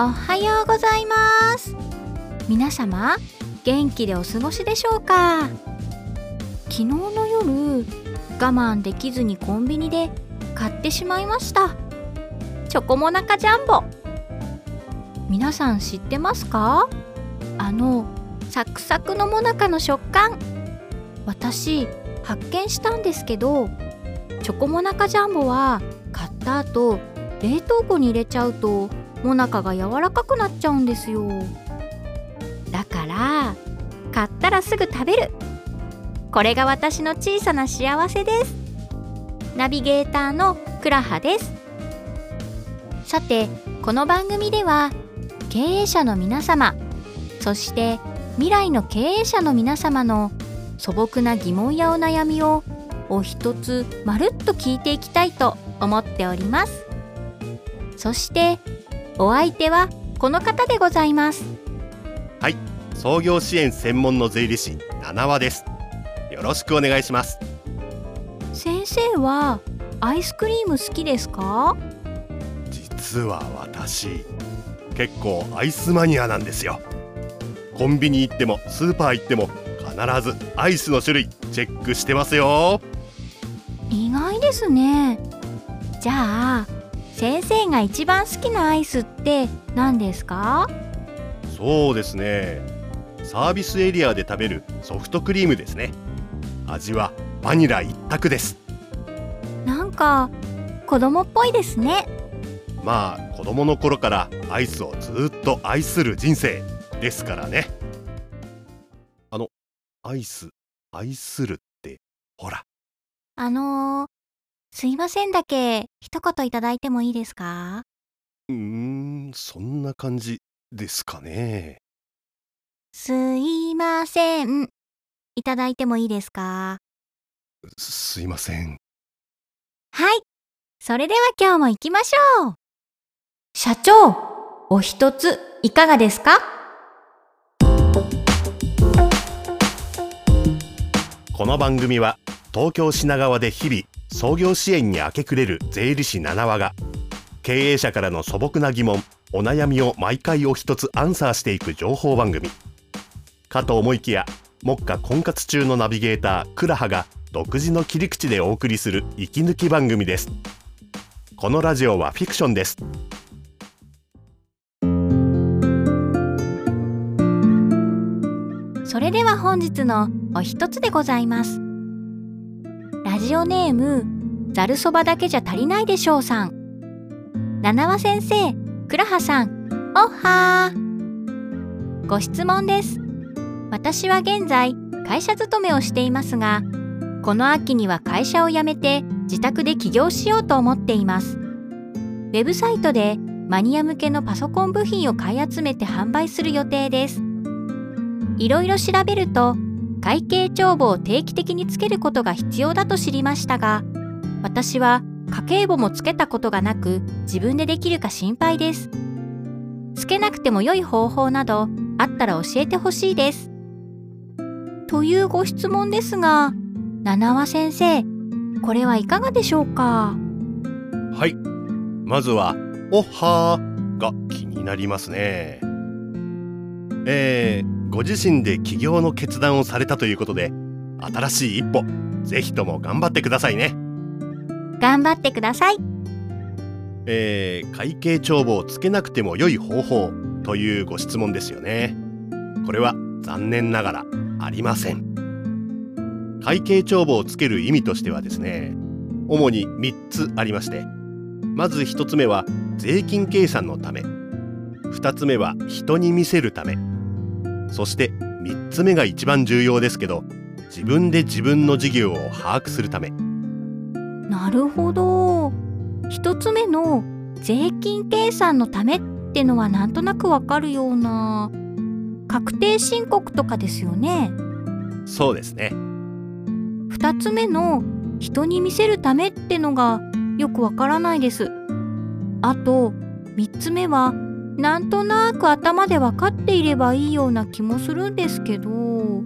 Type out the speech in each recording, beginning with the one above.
おはようございます。皆様元気でお過ごしでしょうか？昨日の夜我慢できずにコンビニで買ってしまいました。チョコモナカジャンボ。皆さん知ってますか？あのサクサクのモナカの食感。私発見したんですけどチョコモナカジャンボは買った後冷凍庫に入れちゃうとモナカが柔らかくなっちゃうんですよ。だから買ったらすぐ食べる。これが私の小さな幸せです。ナビゲーターのクラハです。さてこの番組では経営者の皆様そして未来の経営者の皆様の素朴な疑問やお悩みをお一つまるっと聞いていきたいと思っております。そしてお相手はこの方でございます。はい。創業支援専門の税理士七和です。よろしくお願いします。先生はアイスクリーム好きですか？実は私結構アイスマニアなんですよ。コンビニ行ってもスーパー行っても必ずアイスの種類チェックしてますよ。意外ですね。じゃあ先生が一番好きなアイスって何ですか？そうですね。サービスエリアで食べるソフトクリームですね。味はバニラ一択です。なんか子供っぽいですね。まあ子供の頃からアイスをずっと愛する人生ですからね。あのアイス愛するってほら。あのー、すいませんだけ一言いただいてもいいですか？うーんそんな感じですかね。すいません。いただいてもいいですか？すいません。はい。それでは今日も行きましょう。社長お一ついかがですか？この番組は東京品川で日々創業支援に明け暮れる税理士七和が経営者からの素朴な疑問お悩みを毎回お一つアンサーしていく情報番組。かと思いきや目下婚活中のナビゲータークラハが独自の切り口でお送りする息抜き番組です。このラジオはフィクションです。それでは本日のお一つでございます。ジオネームざるそばだけじゃ足りないでしょうさん。七和先生倉葉さんおっはー。ご質問です。私は現在会社勤めをしていますがこの秋には会社を辞めて自宅で起業しようと思っています。ウェブサイトでマニア向けのパソコン部品を買い集めて販売する予定です。いろいろ調べると会計帳簿を定期的につけることが必要だと知りましたが私は家計簿もつけたことがなく自分でできるか心配です。つけなくても良い方法などあったら教えてほしいです。というご質問ですが七和先生これはいかがでしょうか？はい。まずは「おはー」が気になりますね。えー、ご自身で起業の決断をされたということで新しい一歩ぜひとも頑張ってくださいね。頑張ってください。えー、会計帳簿をつけなくても良い方法というご質問ですよね。これは残念ながらありません。会計帳簿をつける意味としてはですね主に3つありましてまず1つ目は税金計算のため2つ目は人に見せるためそして3つ目が一番重要ですけど自分で自分の事業を把握するため。なるほど。一つ目の税金計算のためってのはなんとなくわかるような確定申告とかですよね。そうですね。二つ目の人に見せるためってのがよくわからないです。あと三つ目はなんとなく頭で分かっていればいいような気もするんですけど。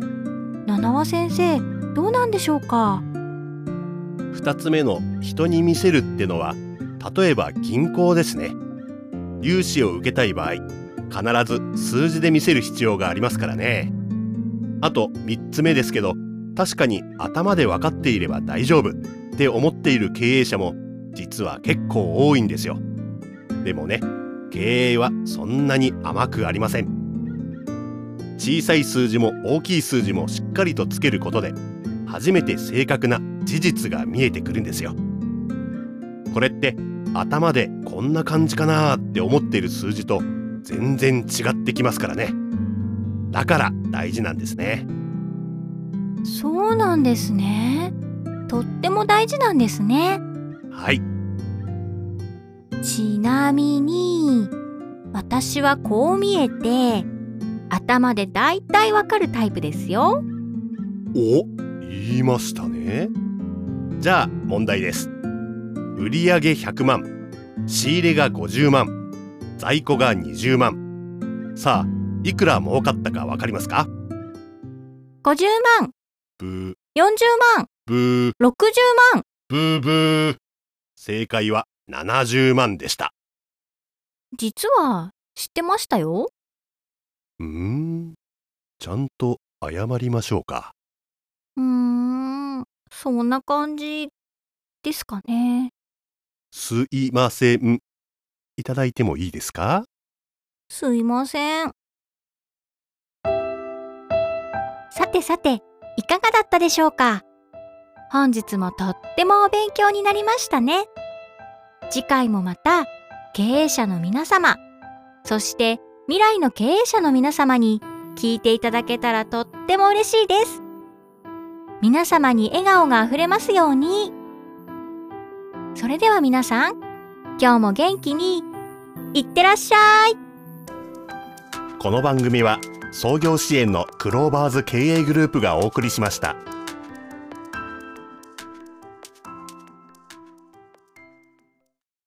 七和先生どうなんでしょうか？2つ目の人に見せるってのは例えば銀行ですね。融資を受けたい場合必ず数字で見せる必要がありますからね。あと3つ目ですけど確かに頭で分かっていれば大丈夫って思っている経営者も実は結構多いんですよ。でもね経営はそんなに甘くありません。小さい数字も大きい数字もしっかりとつけることで初めて正確な事実が見えてくるんですよ。これって頭でこんな感じかなって思っている数字と全然違ってきますからね。だから大事なんですね。そうなんですね。とっても大事なんですね。はいちなみに私はこう見えて頭でだいたいわかるタイプですよ。お言いましたね。じゃあ問題です。売上100万仕入れが50万在庫が20万。さあいくら儲かったかわかりますか？50万。ブー。40万。ブー。60万。ブーブー。正解は70万でした。実は知ってましたよ。うーん。ちゃんと謝りましょうか。うーん。そんな感じですかね。すいません。いただいてもいいですか？すいません。さてさていかがだったでしょうか？本日もとってもお勉強になりましたね次回もまた経営者の皆様そして未来の経営者の皆様に聞いていただけたらとっても嬉しいです。皆様に笑顔があふれますように。それでは皆さん今日も元気にいってらっしゃい。この番組は創業支援のクローバーズ経営グループがお送りしました。